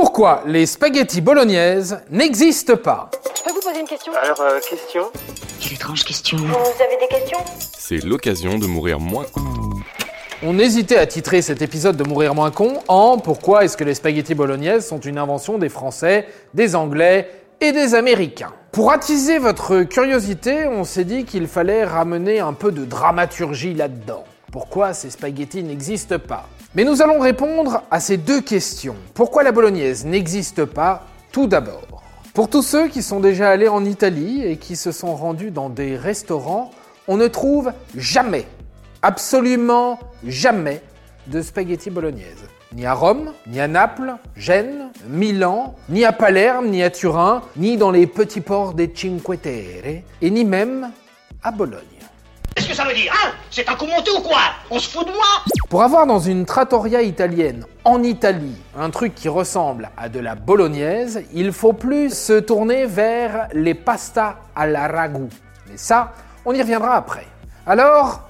Pourquoi les spaghettis bolognaises n'existent pas Je peux vous poser une question Alors, euh, question Quelle étrange question. Vous avez des questions C'est l'occasion de mourir moins. On hésitait à titrer cet épisode de Mourir moins con en Pourquoi est-ce que les spaghettis bolognaises sont une invention des Français, des Anglais et des Américains? Pour attiser votre curiosité, on s'est dit qu'il fallait ramener un peu de dramaturgie là-dedans. Pourquoi ces spaghettis n'existent pas? Mais nous allons répondre à ces deux questions. Pourquoi la bolognaise n'existe pas tout d'abord? Pour tous ceux qui sont déjà allés en Italie et qui se sont rendus dans des restaurants, on ne trouve jamais absolument jamais de spaghetti bolognaise. Ni à Rome, ni à Naples, Gênes, Milan, ni à Palerme, ni à Turin, ni dans les petits ports des Cinque Terre, et ni même à Bologne. Ça veut dire, hein C'est un coup ou quoi? On se fout de moi? Pour avoir dans une trattoria italienne en Italie un truc qui ressemble à de la bolognaise, il faut plus se tourner vers les pastas à la ragout. Mais ça, on y reviendra après. Alors,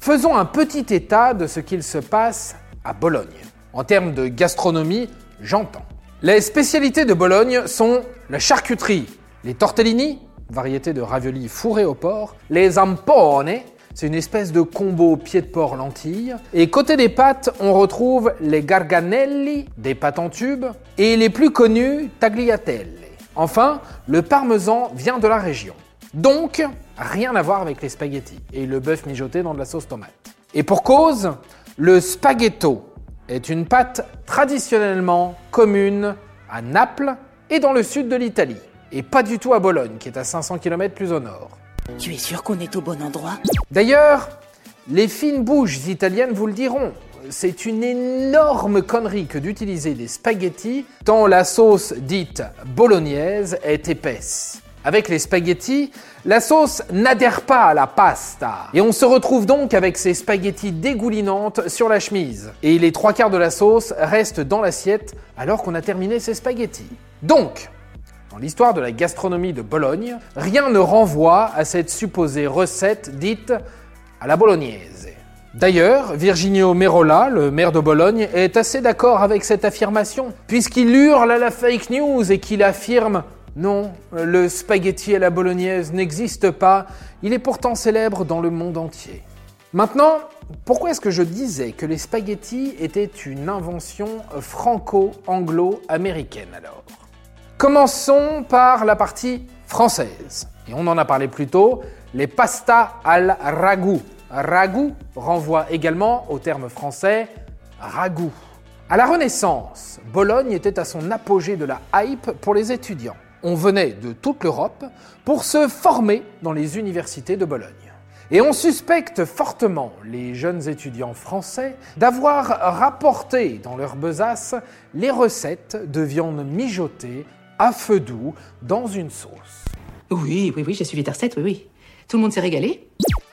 faisons un petit état de ce qu'il se passe à Bologne. En termes de gastronomie, j'entends. Les spécialités de Bologne sont la charcuterie, les tortellini, variété de raviolis fourrés au porc, les ampone, c'est une espèce de combo pied de porc lentilles. Et côté des pâtes, on retrouve les garganelli, des pâtes en tube, et les plus connus, tagliatelle. Enfin, le parmesan vient de la région. Donc, rien à voir avec les spaghettis et le bœuf mijoté dans de la sauce tomate. Et pour cause, le spaghetto est une pâte traditionnellement commune à Naples et dans le sud de l'Italie, et pas du tout à Bologne, qui est à 500 km plus au nord. Tu es sûr qu'on est au bon endroit? D'ailleurs, les fines bouches italiennes vous le diront. C'est une énorme connerie que d'utiliser des spaghettis tant la sauce dite bolognaise est épaisse. Avec les spaghettis, la sauce n'adhère pas à la pasta. Et on se retrouve donc avec ces spaghettis dégoulinantes sur la chemise. Et les trois quarts de la sauce restent dans l'assiette alors qu'on a terminé ses spaghettis. Donc, dans l'histoire de la gastronomie de Bologne, rien ne renvoie à cette supposée recette dite à la bolognaise. D'ailleurs, Virginio Merola, le maire de Bologne, est assez d'accord avec cette affirmation, puisqu'il hurle à la fake news et qu'il affirme non, le spaghetti à la bolognaise n'existe pas, il est pourtant célèbre dans le monde entier. Maintenant, pourquoi est-ce que je disais que les spaghettis étaient une invention franco-anglo-américaine alors? Commençons par la partie française. Et on en a parlé plus tôt, les pastas al ragout. Ragout renvoie également au terme français ragout. À la Renaissance, Bologne était à son apogée de la hype pour les étudiants. On venait de toute l'Europe pour se former dans les universités de Bologne. Et on suspecte fortement les jeunes étudiants français d'avoir rapporté dans leur besace les recettes de viande mijotée à feu doux dans une sauce. Oui, oui, oui, j'ai suivi ta recette, oui, oui. Tout le monde s'est régalé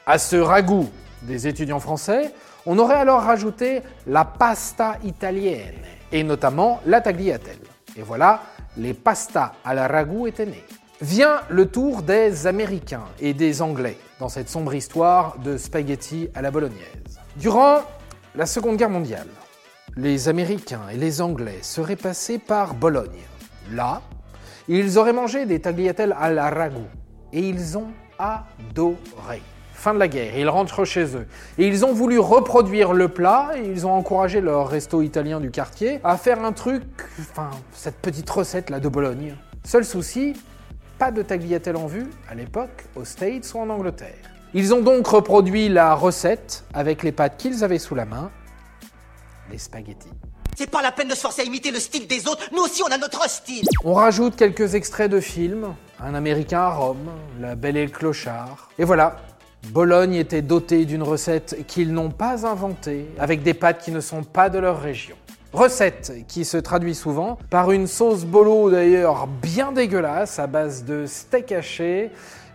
À ce ragoût des étudiants français, on aurait alors rajouté la pasta italienne, et notamment la tagliatelle. Et voilà, les pastas à la ragoût étaient nés. Vient le tour des Américains et des Anglais dans cette sombre histoire de spaghetti à la bolognaise. Durant la Seconde Guerre mondiale, les Américains et les Anglais seraient passés par Bologne. Là, ils auraient mangé des tagliatelles à la ragoût et ils ont adoré. Fin de la guerre, ils rentrent chez eux. Et ils ont voulu reproduire le plat et ils ont encouragé leur resto italien du quartier à faire un truc, enfin, cette petite recette là de Bologne. Seul souci, pas de tagliatelle en vue à l'époque aux States ou en Angleterre. Ils ont donc reproduit la recette avec les pâtes qu'ils avaient sous la main, les spaghettis. C'est pas la peine de se forcer à imiter le style des autres, nous aussi on a notre style On rajoute quelques extraits de films, Un Américain à Rome, La Belle et le Clochard. Et voilà, Bologne était dotée d'une recette qu'ils n'ont pas inventée, avec des pâtes qui ne sont pas de leur région. Recette qui se traduit souvent par une sauce bolo d'ailleurs bien dégueulasse à base de steak haché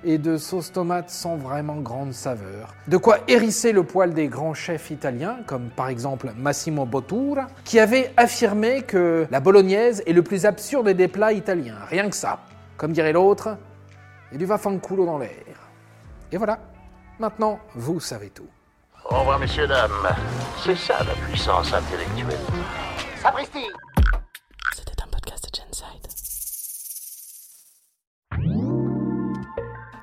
et de sauce tomate sans vraiment grande saveur. De quoi hérisser le poil des grands chefs italiens, comme par exemple Massimo Bottura, qui avait affirmé que la bolognaise est le plus absurde des plats italiens. Rien que ça. Comme dirait l'autre, il y a du vafanculo dans l'air. Et voilà. Maintenant, vous savez tout. Au revoir, messieurs, dames. C'est ça la puissance intellectuelle. Sapristi C'était un podcast de Genside.